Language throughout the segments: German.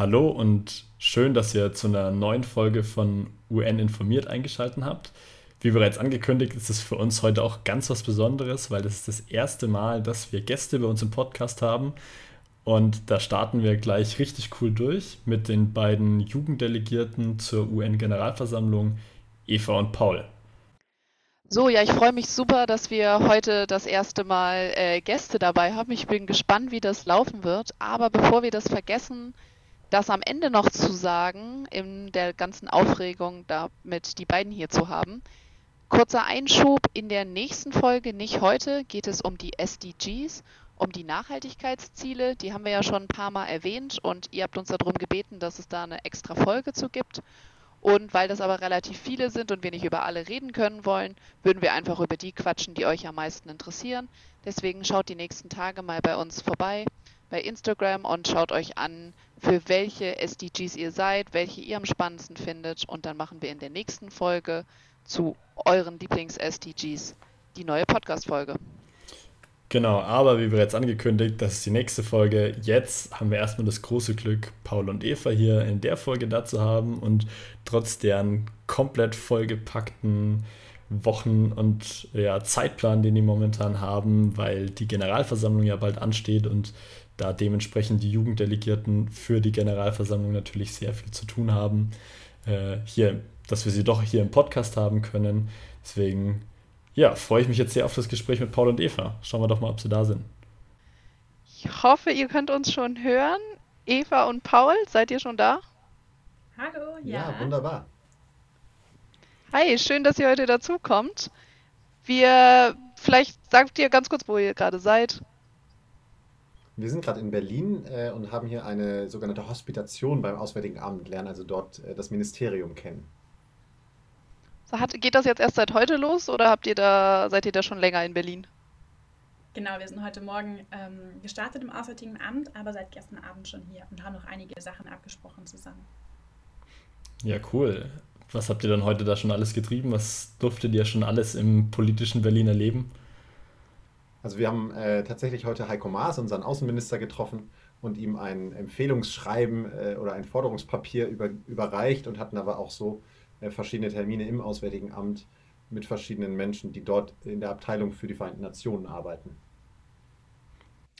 Hallo und schön, dass ihr zu einer neuen Folge von UN informiert eingeschaltet habt. Wie bereits angekündigt, ist es für uns heute auch ganz was Besonderes, weil es ist das erste Mal, dass wir Gäste bei uns im Podcast haben. Und da starten wir gleich richtig cool durch mit den beiden Jugenddelegierten zur UN-Generalversammlung, Eva und Paul. So, ja, ich freue mich super, dass wir heute das erste Mal äh, Gäste dabei haben. Ich bin gespannt, wie das laufen wird. Aber bevor wir das vergessen, das am Ende noch zu sagen, in der ganzen Aufregung damit die beiden hier zu haben. Kurzer Einschub, in der nächsten Folge, nicht heute, geht es um die SDGs, um die Nachhaltigkeitsziele. Die haben wir ja schon ein paar Mal erwähnt und ihr habt uns darum gebeten, dass es da eine extra Folge zu gibt. Und weil das aber relativ viele sind und wir nicht über alle reden können wollen, würden wir einfach über die quatschen, die euch am meisten interessieren. Deswegen schaut die nächsten Tage mal bei uns vorbei bei Instagram und schaut euch an, für welche SDGs ihr seid, welche ihr am spannendsten findet. Und dann machen wir in der nächsten Folge zu euren Lieblings-SDGs die neue Podcast-Folge. Genau, aber wie bereits angekündigt, das ist die nächste Folge. Jetzt haben wir erstmal das große Glück, Paul und Eva hier in der Folge da zu haben und trotz deren komplett vollgepackten Wochen und ja, Zeitplan, den die momentan haben, weil die Generalversammlung ja bald ansteht und da dementsprechend die Jugenddelegierten für die Generalversammlung natürlich sehr viel zu tun haben. Äh, hier, dass wir sie doch hier im Podcast haben können. Deswegen, ja, freue ich mich jetzt sehr auf das Gespräch mit Paul und Eva. Schauen wir doch mal, ob sie da sind. Ich hoffe, ihr könnt uns schon hören. Eva und Paul, seid ihr schon da? Hallo, ja. Ja, wunderbar. Hi, schön, dass ihr heute dazukommt. Wir, vielleicht sagt ihr ganz kurz, wo ihr gerade seid. Wir sind gerade in Berlin äh, und haben hier eine sogenannte Hospitation beim Auswärtigen Amt, lernen also dort äh, das Ministerium kennen. So, hat, geht das jetzt erst seit heute los oder habt ihr da, seid ihr da schon länger in Berlin? Genau, wir sind heute Morgen ähm, gestartet im Auswärtigen Amt, aber seit gestern Abend schon hier und haben noch einige Sachen abgesprochen zusammen. Ja, cool. Was habt ihr dann heute da schon alles getrieben? Was durftet ihr schon alles im politischen Berlin erleben? Also wir haben äh, tatsächlich heute Heiko Maas, unseren Außenminister, getroffen und ihm ein Empfehlungsschreiben äh, oder ein Forderungspapier über, überreicht und hatten aber auch so äh, verschiedene Termine im Auswärtigen Amt mit verschiedenen Menschen, die dort in der Abteilung für die Vereinten Nationen arbeiten.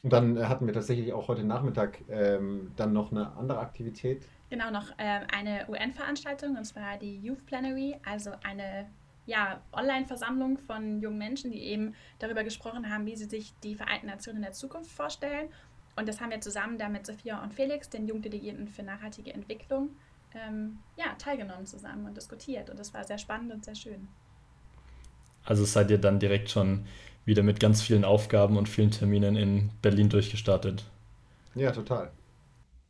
Und dann äh, hatten wir tatsächlich auch heute Nachmittag ähm, dann noch eine andere Aktivität. Genau, noch ähm, eine UN-Veranstaltung, und zwar die Youth Plenary, also eine ja, Online-Versammlung von jungen Menschen, die eben darüber gesprochen haben, wie sie sich die Vereinten Nationen in der Zukunft vorstellen. Und das haben wir zusammen da mit Sophia und Felix, den Jugenddelegierten für nachhaltige Entwicklung, ähm, ja, teilgenommen zusammen und diskutiert. Und das war sehr spannend und sehr schön. Also seid ihr dann direkt schon wieder mit ganz vielen Aufgaben und vielen Terminen in Berlin durchgestartet? Ja, total.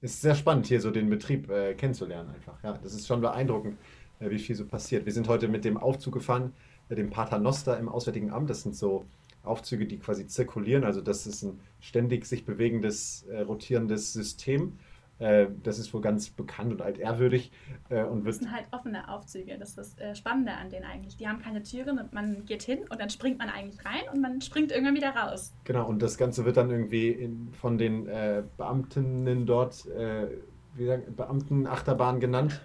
Ist sehr spannend, hier so den Betrieb äh, kennenzulernen einfach. Ja, das ist schon beeindruckend wie viel so passiert. Wir sind heute mit dem Aufzug gefahren, äh, dem Paternoster im Auswärtigen Amt. Das sind so Aufzüge, die quasi zirkulieren. Also das ist ein ständig sich bewegendes, äh, rotierendes System. Äh, das ist wohl ganz bekannt und altehrwürdig. Äh, und das sind halt offene Aufzüge. Das ist das äh, Spannende an denen eigentlich. Die haben keine Türen und man geht hin und dann springt man eigentlich rein und man springt irgendwann wieder raus. Genau, und das Ganze wird dann irgendwie in, von den äh, Beamtinnen dort, wie sagen, Beamtenachterbahn genannt.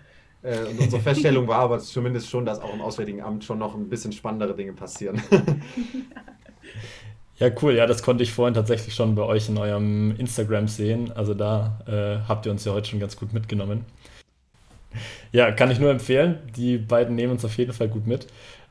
Äh, und unsere Feststellung war aber zumindest schon, dass auch im Auswärtigen Amt schon noch ein bisschen spannendere Dinge passieren. Ja, cool. Ja, das konnte ich vorhin tatsächlich schon bei euch in eurem Instagram sehen. Also da äh, habt ihr uns ja heute schon ganz gut mitgenommen. Ja, kann ich nur empfehlen. Die beiden nehmen uns auf jeden Fall gut mit.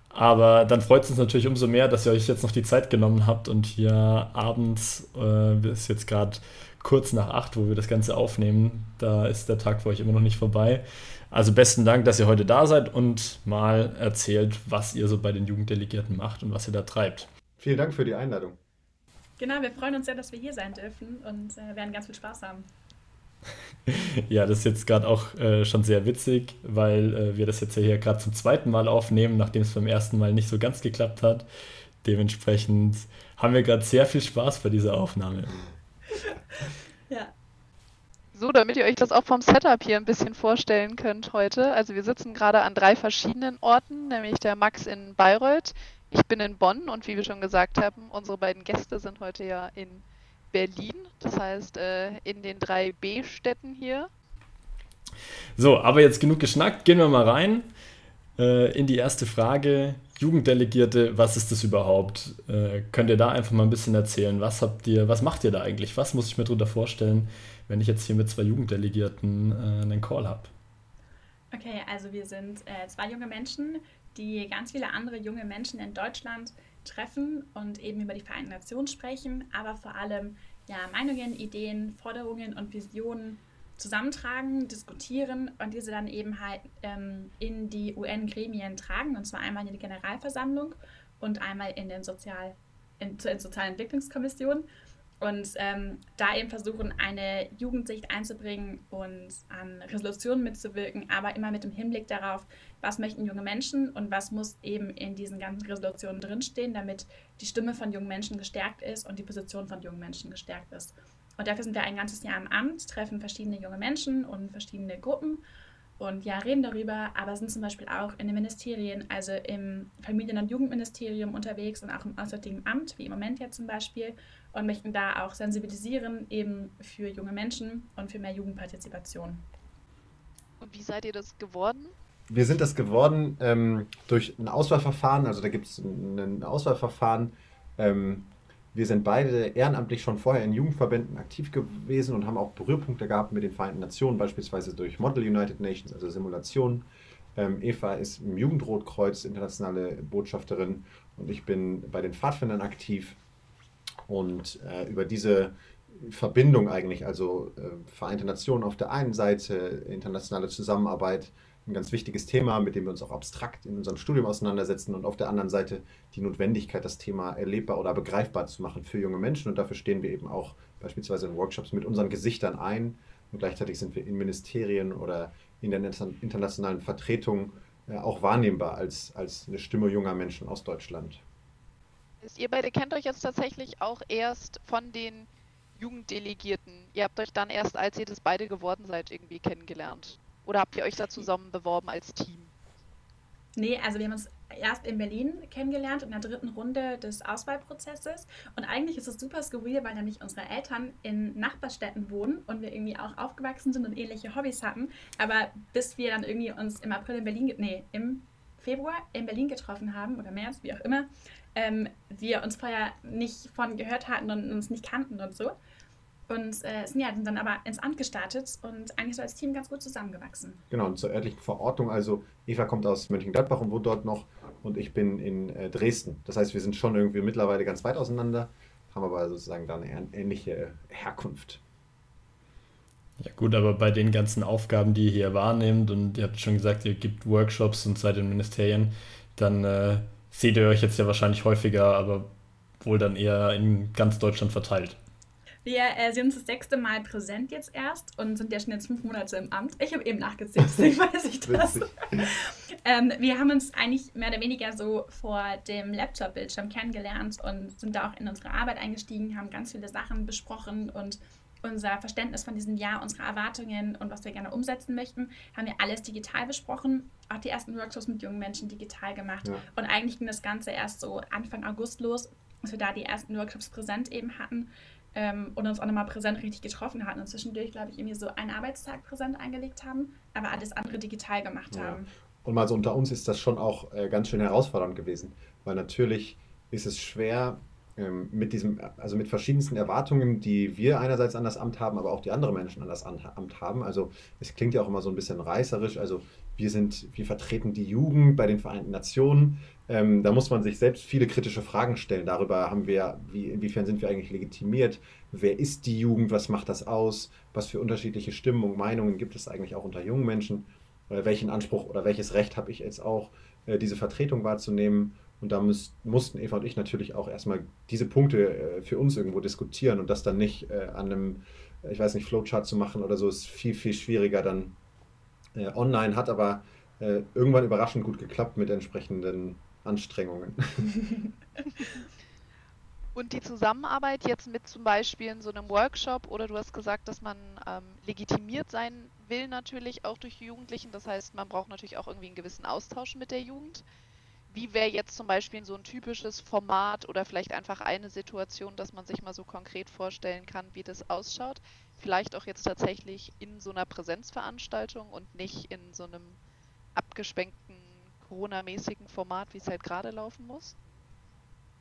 Aber dann freut es uns natürlich umso mehr, dass ihr euch jetzt noch die Zeit genommen habt und hier abends, äh, ist jetzt gerade kurz nach acht, wo wir das Ganze aufnehmen, da ist der Tag für euch immer noch nicht vorbei. Also besten Dank, dass ihr heute da seid und mal erzählt, was ihr so bei den Jugenddelegierten macht und was ihr da treibt. Vielen Dank für die Einladung. Genau, wir freuen uns sehr, dass wir hier sein dürfen und äh, werden ganz viel Spaß haben. ja, das ist jetzt gerade auch äh, schon sehr witzig, weil äh, wir das jetzt ja hier gerade zum zweiten Mal aufnehmen, nachdem es beim ersten Mal nicht so ganz geklappt hat. Dementsprechend haben wir gerade sehr viel Spaß bei dieser Aufnahme. ja, so, damit ihr euch das auch vom Setup hier ein bisschen vorstellen könnt heute. Also wir sitzen gerade an drei verschiedenen Orten, nämlich der Max in Bayreuth, ich bin in Bonn und wie wir schon gesagt haben, unsere beiden Gäste sind heute ja in Berlin, das heißt äh, in den drei B-Städten hier. So, aber jetzt genug geschnackt, gehen wir mal rein äh, in die erste Frage. Jugenddelegierte, was ist das überhaupt? Äh, könnt ihr da einfach mal ein bisschen erzählen? Was habt ihr, was macht ihr da eigentlich? Was muss ich mir darunter vorstellen, wenn ich jetzt hier mit zwei Jugenddelegierten äh, einen Call habe? Okay, also wir sind äh, zwei junge Menschen, die ganz viele andere junge Menschen in Deutschland treffen und eben über die Vereinten Nationen sprechen, aber vor allem ja, Meinungen, Ideen, Forderungen und Visionen zusammentragen, diskutieren und diese dann eben halt ähm, in die UN-Gremien tragen, und zwar einmal in die Generalversammlung und einmal in den Sozial in, in Sozialen Entwicklungskommission und ähm, da eben versuchen, eine Jugendsicht einzubringen und an Resolutionen mitzuwirken, aber immer mit dem Hinblick darauf, was möchten junge Menschen und was muss eben in diesen ganzen Resolutionen drinstehen, damit die Stimme von jungen Menschen gestärkt ist und die Position von jungen Menschen gestärkt ist. Und dafür sind wir ein ganzes Jahr im Amt, treffen verschiedene junge Menschen und verschiedene Gruppen und ja, reden darüber, aber sind zum Beispiel auch in den Ministerien, also im Familien- und Jugendministerium unterwegs und auch im Auswärtigen Amt, wie im Moment jetzt zum Beispiel, und möchten da auch sensibilisieren eben für junge Menschen und für mehr Jugendpartizipation. Und wie seid ihr das geworden? Wir sind das geworden ähm, durch ein Auswahlverfahren, also da gibt es ein Auswahlverfahren. Ähm, wir sind beide ehrenamtlich schon vorher in Jugendverbänden aktiv gewesen und haben auch Berührpunkte gehabt mit den Vereinten Nationen, beispielsweise durch Model United Nations, also Simulationen. Ähm, Eva ist im Jugendrotkreuz internationale Botschafterin und ich bin bei den Pfadfindern aktiv. Und äh, über diese Verbindung eigentlich, also äh, Vereinte Nationen auf der einen Seite, internationale Zusammenarbeit ein ganz wichtiges Thema, mit dem wir uns auch abstrakt in unserem Studium auseinandersetzen und auf der anderen Seite die Notwendigkeit, das Thema erlebbar oder begreifbar zu machen für junge Menschen. Und dafür stehen wir eben auch beispielsweise in Workshops mit unseren Gesichtern ein. Und gleichzeitig sind wir in Ministerien oder in der internationalen Vertretung äh, auch wahrnehmbar als, als eine Stimme junger Menschen aus Deutschland. Ihr beide kennt euch jetzt tatsächlich auch erst von den Jugenddelegierten. Ihr habt euch dann erst, als ihr das beide geworden seid, irgendwie kennengelernt. Oder habt ihr euch da zusammen beworben als Team? Nee, also wir haben uns erst in Berlin kennengelernt in der dritten Runde des Auswahlprozesses. Und eigentlich ist es super skurril, weil nämlich unsere Eltern in Nachbarstädten wohnen und wir irgendwie auch aufgewachsen sind und ähnliche Hobbys hatten. Aber bis wir dann irgendwie uns im April in Berlin, nee, im Februar in Berlin getroffen haben oder März, wie auch immer, ähm, wir uns vorher nicht von gehört hatten und uns nicht kannten und so. Und äh, sind ja dann aber ins Amt gestartet und eigentlich so als Team ganz gut zusammengewachsen. Genau, und zur örtlichen Verortung, also Eva kommt aus Mönchengladbach und wohnt dort noch und ich bin in äh, Dresden. Das heißt, wir sind schon irgendwie mittlerweile ganz weit auseinander, haben aber sozusagen da eine ähnliche Herkunft. Ja gut, aber bei den ganzen Aufgaben, die ihr hier wahrnehmt und ihr habt schon gesagt, ihr gibt Workshops und seid in Ministerien, dann äh, seht ihr euch jetzt ja wahrscheinlich häufiger, aber wohl dann eher in ganz Deutschland verteilt. Wir äh, sind das sechste Mal präsent jetzt erst und sind ja schon jetzt fünf Monate im Amt. Ich habe eben nachgezählt, deswegen weiß ich das. ähm, wir haben uns eigentlich mehr oder weniger so vor dem Laptop-Bildschirm kennengelernt und sind da auch in unsere Arbeit eingestiegen, haben ganz viele Sachen besprochen und unser Verständnis von diesem Jahr, unsere Erwartungen und was wir gerne umsetzen möchten, haben wir alles digital besprochen. Auch die ersten Workshops mit jungen Menschen digital gemacht. Ja. Und eigentlich ging das Ganze erst so Anfang August los, dass wir da die ersten Workshops präsent eben hatten ähm, und uns auch nochmal präsent richtig getroffen hatten und zwischendurch, glaube ich, irgendwie so einen Arbeitstag präsent eingelegt haben, aber alles andere digital gemacht ja. haben. Und mal so unter uns ist das schon auch äh, ganz schön herausfordernd gewesen, weil natürlich ist es schwer, mit diesem, also mit verschiedensten Erwartungen, die wir einerseits an das Amt haben, aber auch die andere Menschen an das Amt haben. Also es klingt ja auch immer so ein bisschen reißerisch. Also wir sind, wir vertreten die Jugend bei den Vereinten Nationen. Ähm, da muss man sich selbst viele kritische Fragen stellen. Darüber haben wir, wie, inwiefern sind wir eigentlich legitimiert? Wer ist die Jugend? Was macht das aus? Was für unterschiedliche Stimmen und Meinungen gibt es eigentlich auch unter jungen Menschen? Äh, welchen Anspruch oder welches Recht habe ich jetzt auch, äh, diese Vertretung wahrzunehmen? Und da müß, mussten Eva und ich natürlich auch erstmal diese Punkte äh, für uns irgendwo diskutieren und das dann nicht äh, an einem, ich weiß nicht, Flowchart zu machen oder so, ist viel, viel schwieriger dann äh, online, hat aber äh, irgendwann überraschend gut geklappt mit entsprechenden Anstrengungen. Und die Zusammenarbeit jetzt mit zum Beispiel in so einem Workshop oder du hast gesagt, dass man ähm, legitimiert sein will natürlich auch durch Jugendlichen. Das heißt, man braucht natürlich auch irgendwie einen gewissen Austausch mit der Jugend. Wie wäre jetzt zum Beispiel so ein typisches Format oder vielleicht einfach eine Situation, dass man sich mal so konkret vorstellen kann, wie das ausschaut? vielleicht auch jetzt tatsächlich in so einer Präsenzveranstaltung und nicht in so einem abgespenkten Corona-mäßigen Format, wie es halt gerade laufen muss?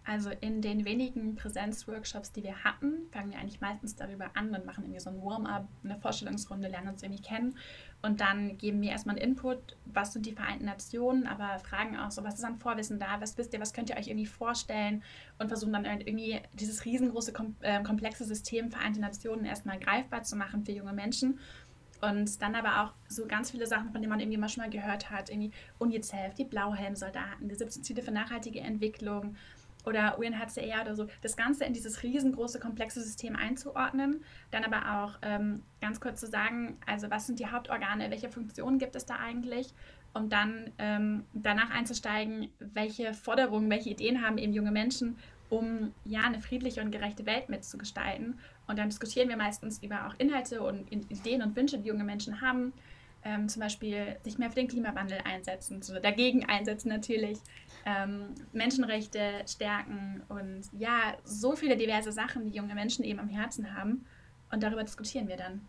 Also in den wenigen Präsenzworkshops, die wir hatten, fangen wir eigentlich meistens darüber an und machen irgendwie so ein Warm-up, eine Vorstellungsrunde, lernen uns irgendwie kennen. Und dann geben wir erstmal einen Input, was sind die Vereinten Nationen, aber fragen auch so, was ist an Vorwissen da, was wisst ihr, was könnt ihr euch irgendwie vorstellen? Und versuchen dann irgendwie dieses riesengroße, ähm, komplexe System Vereinte Nationen erstmal greifbar zu machen für junge Menschen. Und dann aber auch so ganz viele Sachen, von denen man irgendwie mal schon mal gehört hat, irgendwie UNICEF, die Blauhelmsoldaten, die 17 Ziele für nachhaltige Entwicklung, oder UNHCR oder so, das Ganze in dieses riesengroße, komplexe System einzuordnen. Dann aber auch ähm, ganz kurz zu sagen, also was sind die Hauptorgane, welche Funktionen gibt es da eigentlich? Und dann ähm, danach einzusteigen, welche Forderungen, welche Ideen haben eben junge Menschen, um ja eine friedliche und gerechte Welt mitzugestalten. Und dann diskutieren wir meistens über auch Inhalte und Ideen und Wünsche, die junge Menschen haben ähm, zum Beispiel sich mehr für den Klimawandel einsetzen, so dagegen einsetzen natürlich, ähm, Menschenrechte stärken und ja, so viele diverse Sachen, die junge Menschen eben am Herzen haben. Und darüber diskutieren wir dann.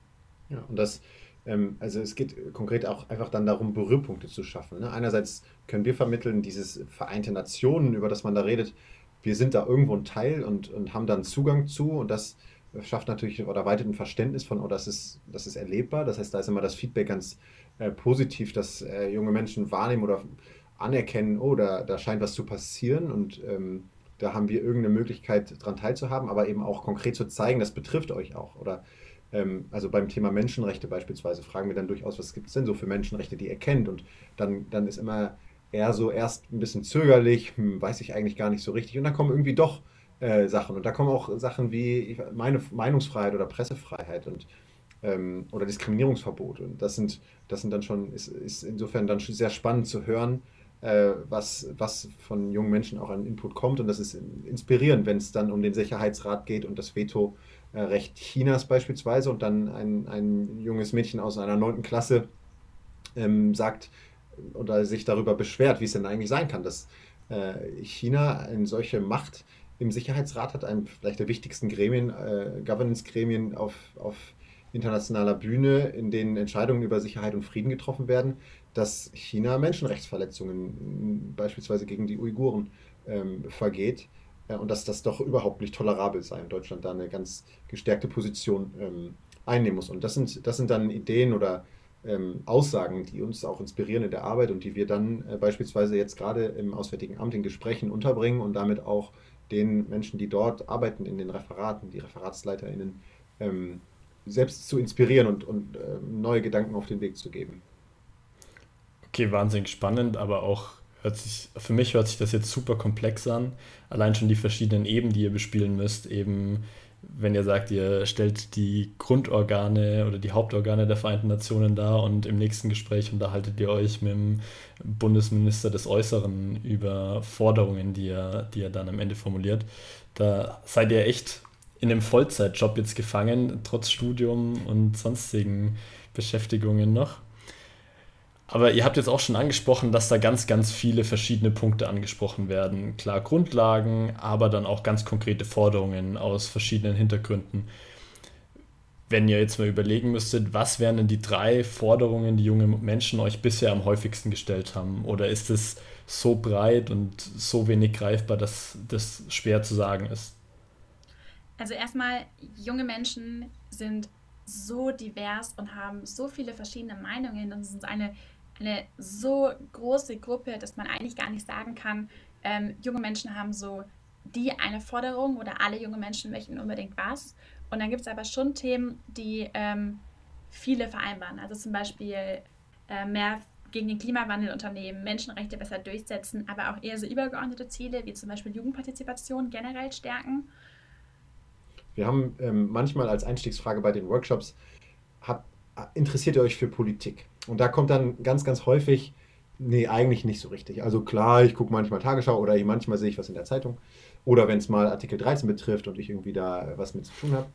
Ja, und das, ähm, also es geht konkret auch einfach dann darum, Berührpunkte zu schaffen. Ne? Einerseits können wir vermitteln, dieses Vereinte Nationen, über das man da redet, wir sind da irgendwo ein Teil und, und haben dann Zugang zu und das schafft natürlich oder weitet ein Verständnis von, oh, das ist, das ist erlebbar. Das heißt, da ist immer das Feedback ganz äh, positiv, dass äh, junge Menschen wahrnehmen oder anerkennen, oh, da, da scheint was zu passieren und ähm, da haben wir irgendeine Möglichkeit, daran teilzuhaben, aber eben auch konkret zu zeigen, das betrifft euch auch. Oder ähm, also beim Thema Menschenrechte beispielsweise fragen wir dann durchaus, was gibt es denn so für Menschenrechte, die ihr kennt? Und dann, dann ist immer eher so erst ein bisschen zögerlich, hm, weiß ich eigentlich gar nicht so richtig. Und dann kommen irgendwie doch äh, Sachen. Und da kommen auch Sachen wie meine Meinungsfreiheit oder Pressefreiheit und ähm, oder Diskriminierungsverbot. Und das sind, das sind dann schon, ist, ist insofern dann sehr spannend zu hören, äh, was, was von jungen Menschen auch an Input kommt. Und das ist inspirierend, wenn es dann um den Sicherheitsrat geht und das Veto-Recht Chinas beispielsweise. Und dann ein, ein junges Mädchen aus einer neunten Klasse ähm, sagt oder sich darüber beschwert, wie es denn eigentlich sein kann, dass äh, China eine solche Macht im Sicherheitsrat hat, einem vielleicht der wichtigsten Gremien, äh, Governance-Gremien auf, auf internationaler Bühne, in denen Entscheidungen über Sicherheit und Frieden getroffen werden, dass China Menschenrechtsverletzungen beispielsweise gegen die Uiguren ähm, vergeht äh, und dass das doch überhaupt nicht tolerabel sei und Deutschland da eine ganz gestärkte Position ähm, einnehmen muss. Und das sind, das sind dann Ideen oder ähm, Aussagen, die uns auch inspirieren in der Arbeit und die wir dann äh, beispielsweise jetzt gerade im Auswärtigen Amt in Gesprächen unterbringen und damit auch den Menschen, die dort arbeiten in den Referaten, die ReferatsleiterInnen, ähm, selbst zu inspirieren und, und äh, neue Gedanken auf den Weg zu geben. Okay, wahnsinnig spannend, aber auch hört sich, für mich hört sich das jetzt super komplex an. Allein schon die verschiedenen Ebenen, die ihr bespielen müsst, eben wenn ihr sagt, ihr stellt die Grundorgane oder die Hauptorgane der Vereinten Nationen dar und im nächsten Gespräch unterhaltet ihr euch mit dem Bundesminister des Äußeren über Forderungen, die er, die er dann am Ende formuliert. Da seid ihr echt in einem Vollzeitjob jetzt gefangen, trotz Studium und sonstigen Beschäftigungen noch. Aber ihr habt jetzt auch schon angesprochen, dass da ganz, ganz viele verschiedene Punkte angesprochen werden. Klar Grundlagen, aber dann auch ganz konkrete Forderungen aus verschiedenen Hintergründen. Wenn ihr jetzt mal überlegen müsstet, was wären denn die drei Forderungen, die junge Menschen euch bisher am häufigsten gestellt haben? Oder ist es so breit und so wenig greifbar, dass das schwer zu sagen ist? Also erstmal, junge Menschen sind so divers und haben so viele verschiedene Meinungen und ist eine eine so große Gruppe, dass man eigentlich gar nicht sagen kann, ähm, junge Menschen haben so die eine Forderung oder alle junge Menschen möchten unbedingt was. Und dann gibt es aber schon Themen, die ähm, viele vereinbaren. Also zum Beispiel äh, mehr gegen den Klimawandel unternehmen, Menschenrechte besser durchsetzen, aber auch eher so übergeordnete Ziele, wie zum Beispiel Jugendpartizipation generell stärken. Wir haben ähm, manchmal als Einstiegsfrage bei den Workshops, habt, interessiert ihr euch für Politik? Und da kommt dann ganz, ganz häufig, nee, eigentlich nicht so richtig. Also klar, ich gucke manchmal Tagesschau oder ich, manchmal sehe ich was in der Zeitung. Oder wenn es mal Artikel 13 betrifft und ich irgendwie da was mit zu tun habe.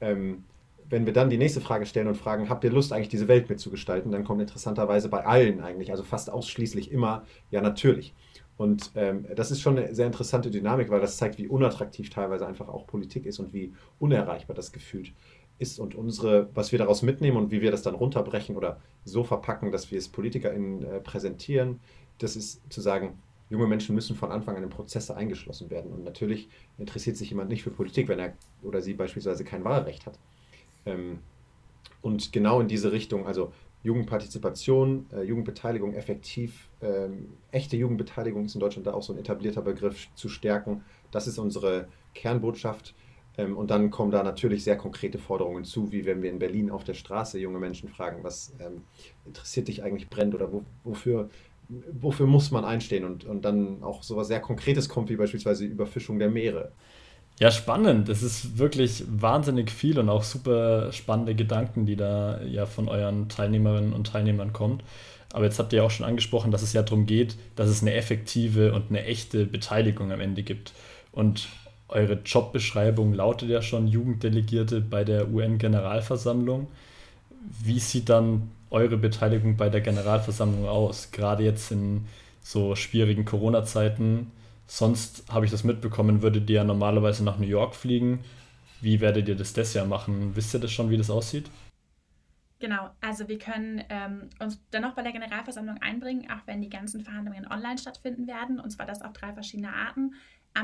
Ähm, wenn wir dann die nächste Frage stellen und fragen, habt ihr Lust eigentlich diese Welt mitzugestalten, dann kommt interessanterweise bei allen eigentlich, also fast ausschließlich immer, ja natürlich. Und ähm, das ist schon eine sehr interessante Dynamik, weil das zeigt, wie unattraktiv teilweise einfach auch Politik ist und wie unerreichbar das gefühlt ist und unsere, was wir daraus mitnehmen und wie wir das dann runterbrechen oder so verpacken, dass wir es PolitikerInnen äh, präsentieren, das ist zu sagen, junge Menschen müssen von Anfang an in Prozesse eingeschlossen werden. Und natürlich interessiert sich jemand nicht für Politik, wenn er oder sie beispielsweise kein Wahlrecht hat. Ähm, und genau in diese Richtung, also Jugendpartizipation, äh, Jugendbeteiligung effektiv, ähm, echte Jugendbeteiligung ist in Deutschland da auch so ein etablierter Begriff zu stärken. Das ist unsere Kernbotschaft. Ähm, und dann kommen da natürlich sehr konkrete Forderungen zu, wie wenn wir in Berlin auf der Straße junge Menschen fragen, was ähm, interessiert dich eigentlich brennt oder wo, wofür, wofür muss man einstehen und, und dann auch sowas sehr Konkretes kommt, wie beispielsweise Überfischung der Meere. Ja, spannend. Das ist wirklich wahnsinnig viel und auch super spannende Gedanken, die da ja von euren Teilnehmerinnen und Teilnehmern kommen. Aber jetzt habt ihr ja auch schon angesprochen, dass es ja darum geht, dass es eine effektive und eine echte Beteiligung am Ende gibt. Und eure Jobbeschreibung lautet ja schon Jugenddelegierte bei der UN-Generalversammlung. Wie sieht dann eure Beteiligung bei der Generalversammlung aus? Gerade jetzt in so schwierigen Corona-Zeiten. Sonst habe ich das mitbekommen, würdet ihr ja normalerweise nach New York fliegen. Wie werdet ihr das das Jahr machen? Wisst ihr das schon, wie das aussieht? Genau, also wir können ähm, uns dennoch bei der Generalversammlung einbringen, auch wenn die ganzen Verhandlungen online stattfinden werden, und zwar das auf drei verschiedene Arten.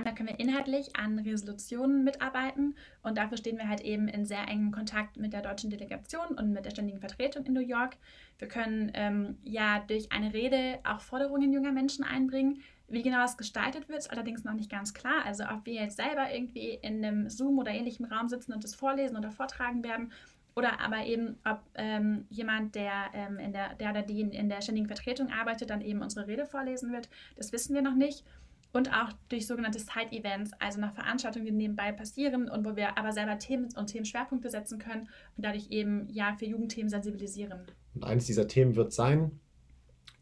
Da können wir inhaltlich an Resolutionen mitarbeiten und dafür stehen wir halt eben in sehr engem Kontakt mit der deutschen Delegation und mit der ständigen Vertretung in New York. Wir können ähm, ja durch eine Rede auch Forderungen junger Menschen einbringen. Wie genau das gestaltet wird, ist allerdings noch nicht ganz klar. Also ob wir jetzt selber irgendwie in einem Zoom oder ähnlichem Raum sitzen und das vorlesen oder vortragen werden oder aber eben, ob ähm, jemand, der, ähm, in der, der oder die in der ständigen Vertretung arbeitet, dann eben unsere Rede vorlesen wird. Das wissen wir noch nicht und auch durch sogenannte Side-Events, also nach Veranstaltungen, die nebenbei passieren und wo wir aber selber Themen und Themenschwerpunkte setzen können und dadurch eben ja für Jugendthemen sensibilisieren. Und eines dieser Themen wird sein,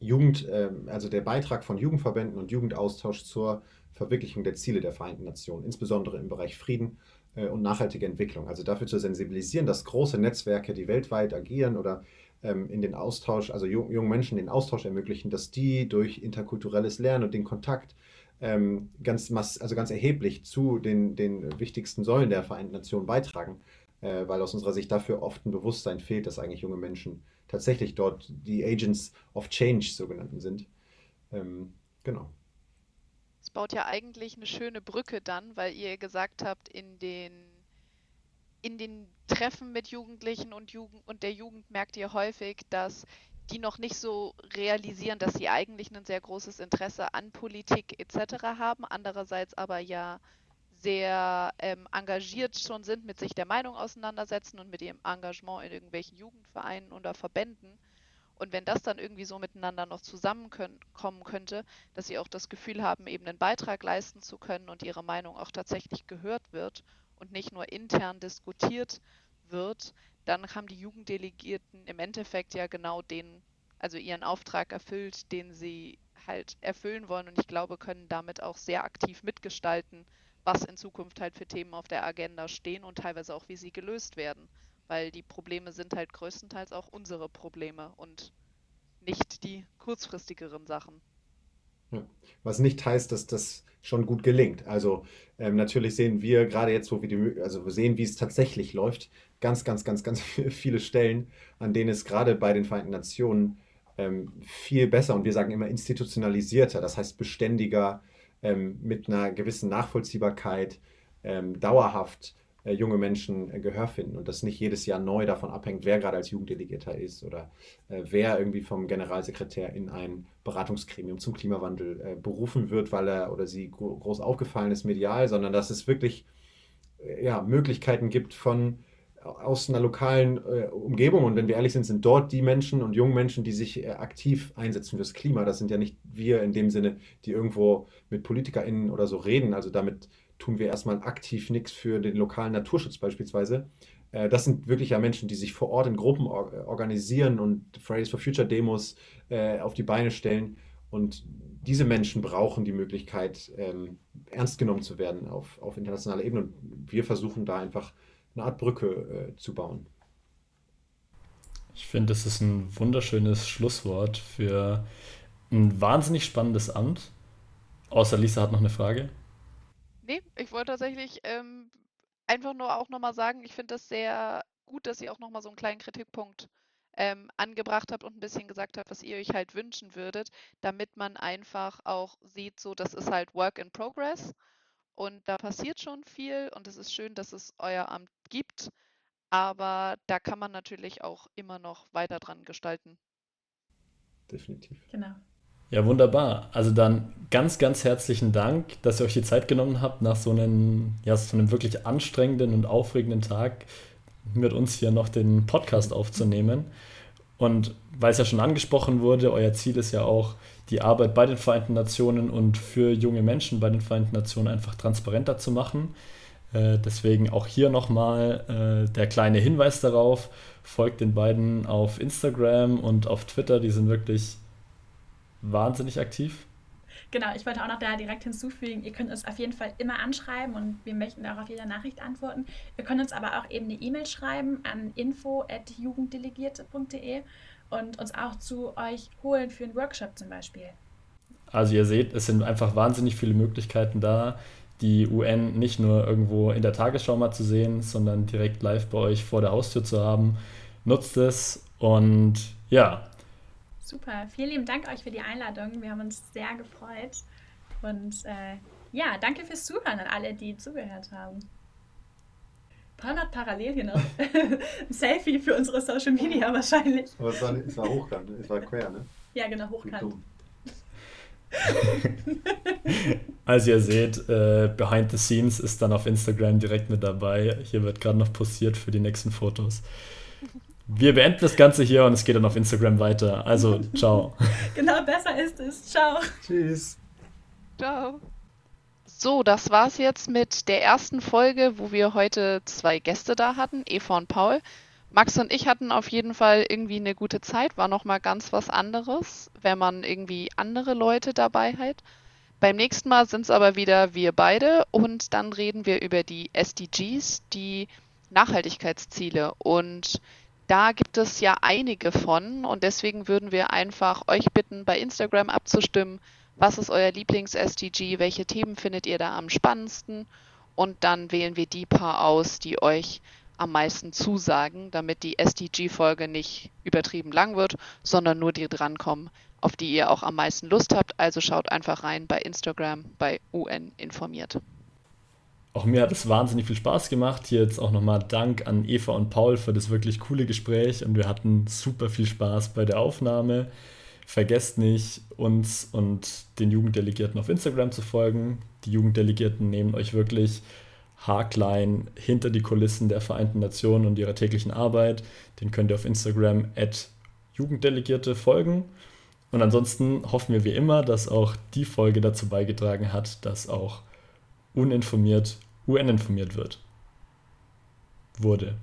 Jugend, äh, also der Beitrag von Jugendverbänden und Jugendaustausch zur Verwirklichung der Ziele der Vereinten Nationen, insbesondere im Bereich Frieden äh, und nachhaltige Entwicklung. Also dafür zu sensibilisieren, dass große Netzwerke, die weltweit agieren oder ähm, in den Austausch, also jungen Menschen den Austausch ermöglichen, dass die durch interkulturelles Lernen und den Kontakt ähm, ganz, also ganz erheblich zu den, den wichtigsten Säulen der Vereinten Nationen beitragen, äh, weil aus unserer Sicht dafür oft ein Bewusstsein fehlt, dass eigentlich junge Menschen tatsächlich dort die Agents of Change sogenannten sind. Ähm, genau. Es baut ja eigentlich eine schöne Brücke dann, weil ihr gesagt habt, in den, in den Treffen mit Jugendlichen und, Jugend, und der Jugend merkt ihr häufig, dass die noch nicht so realisieren, dass sie eigentlich ein sehr großes Interesse an Politik etc. haben, andererseits aber ja sehr ähm, engagiert schon sind, mit sich der Meinung auseinandersetzen und mit ihrem Engagement in irgendwelchen Jugendvereinen oder Verbänden. Und wenn das dann irgendwie so miteinander noch zusammenkommen könnte, dass sie auch das Gefühl haben, eben einen Beitrag leisten zu können und ihre Meinung auch tatsächlich gehört wird und nicht nur intern diskutiert wird, dann haben die Jugenddelegierten im Endeffekt ja genau den, also ihren Auftrag erfüllt, den sie halt erfüllen wollen und ich glaube, können damit auch sehr aktiv mitgestalten, was in Zukunft halt für Themen auf der Agenda stehen und teilweise auch, wie sie gelöst werden. Weil die Probleme sind halt größtenteils auch unsere Probleme und nicht die kurzfristigeren Sachen. Was nicht heißt, dass das schon gut gelingt. Also ähm, natürlich sehen wir gerade jetzt, wo wir die, also sehen, wie es tatsächlich läuft, ganz, ganz, ganz, ganz viele Stellen, an denen es gerade bei den Vereinten Nationen ähm, viel besser und wir sagen immer institutionalisierter, das heißt beständiger, ähm, mit einer gewissen Nachvollziehbarkeit, ähm, dauerhaft äh, junge Menschen äh, Gehör finden und das nicht jedes Jahr neu davon abhängt, wer gerade als Jugenddelegierter ist oder äh, wer irgendwie vom Generalsekretär in ein Beratungsgremium zum Klimawandel äh, berufen wird, weil er oder sie gro groß aufgefallen ist medial, sondern dass es wirklich äh, ja, Möglichkeiten gibt von aus einer lokalen äh, Umgebung. Und wenn wir ehrlich sind, sind dort die Menschen und jungen Menschen, die sich äh, aktiv einsetzen fürs Klima. Das sind ja nicht wir in dem Sinne, die irgendwo mit PolitikerInnen oder so reden. Also damit tun wir erstmal aktiv nichts für den lokalen Naturschutz beispielsweise. Äh, das sind wirklich ja Menschen, die sich vor Ort in Gruppen or organisieren und Fridays for Future Demos äh, auf die Beine stellen. Und diese Menschen brauchen die Möglichkeit, ähm, ernst genommen zu werden auf, auf internationaler Ebene. Und wir versuchen da einfach eine Art Brücke äh, zu bauen. Ich finde, das ist ein wunderschönes Schlusswort für ein wahnsinnig spannendes Amt. Außer Lisa hat noch eine Frage. Nee, ich wollte tatsächlich ähm, einfach nur auch nochmal sagen, ich finde das sehr gut, dass ihr auch nochmal so einen kleinen Kritikpunkt ähm, angebracht habt und ein bisschen gesagt habt, was ihr euch halt wünschen würdet, damit man einfach auch sieht, so das ist halt Work in Progress und da passiert schon viel und es ist schön, dass es euer Amt gibt, aber da kann man natürlich auch immer noch weiter dran gestalten. Definitiv. Genau. Ja, wunderbar. Also dann ganz, ganz herzlichen Dank, dass ihr euch die Zeit genommen habt, nach so einem, ja, so einem wirklich anstrengenden und aufregenden Tag mit uns hier noch den Podcast aufzunehmen. Und weil es ja schon angesprochen wurde, euer Ziel ist ja auch, die Arbeit bei den Vereinten Nationen und für junge Menschen bei den Vereinten Nationen einfach transparenter zu machen. Äh, deswegen auch hier nochmal äh, der kleine Hinweis darauf. Folgt den beiden auf Instagram und auf Twitter. Die sind wirklich wahnsinnig aktiv. Genau, ich wollte auch noch da direkt hinzufügen, ihr könnt uns auf jeden Fall immer anschreiben und wir möchten auch auf jede Nachricht antworten. Ihr könnt uns aber auch eben eine E-Mail schreiben an info.jugenddelegierte.de und uns auch zu euch holen für einen Workshop zum Beispiel. Also ihr seht, es sind einfach wahnsinnig viele Möglichkeiten da, die UN nicht nur irgendwo in der Tagesschau mal zu sehen, sondern direkt live bei euch vor der Haustür zu haben. Nutzt es und ja, Super, vielen lieben Dank euch für die Einladung. Wir haben uns sehr gefreut. Und äh, ja, danke fürs Zuhören an alle, die zugehört haben. Paul hat parallel hier noch ein Selfie für unsere Social Media wahrscheinlich. Aber es war, es war hochkant, es war quer, ne? Ja, genau, hochkant. Also ihr seht, äh, Behind the Scenes ist dann auf Instagram direkt mit dabei. Hier wird gerade noch posiert für die nächsten Fotos. Wir beenden das Ganze hier und es geht dann auf Instagram weiter. Also, ciao. genau, besser ist es. Ciao. Tschüss. Ciao. So, das war's jetzt mit der ersten Folge, wo wir heute zwei Gäste da hatten, Eva und Paul. Max und ich hatten auf jeden Fall irgendwie eine gute Zeit, war noch mal ganz was anderes, wenn man irgendwie andere Leute dabei hat. Beim nächsten Mal sind es aber wieder wir beide und dann reden wir über die SDGs, die Nachhaltigkeitsziele und da gibt es ja einige von und deswegen würden wir einfach euch bitten, bei Instagram abzustimmen, was ist euer Lieblings-SDG, welche Themen findet ihr da am spannendsten und dann wählen wir die paar aus, die euch am meisten zusagen, damit die SDG-Folge nicht übertrieben lang wird, sondern nur die drankommen, auf die ihr auch am meisten Lust habt. Also schaut einfach rein bei Instagram bei UN informiert. Auch mir hat es wahnsinnig viel Spaß gemacht. Hier jetzt auch nochmal Dank an Eva und Paul für das wirklich coole Gespräch und wir hatten super viel Spaß bei der Aufnahme. Vergesst nicht, uns und den Jugenddelegierten auf Instagram zu folgen. Die Jugenddelegierten nehmen euch wirklich haarklein hinter die Kulissen der Vereinten Nationen und ihrer täglichen Arbeit. Den könnt ihr auf Instagram at Jugenddelegierte folgen. Und ansonsten hoffen wir wie immer, dass auch die Folge dazu beigetragen hat, dass auch uninformiert UN informiert wird. Wurde.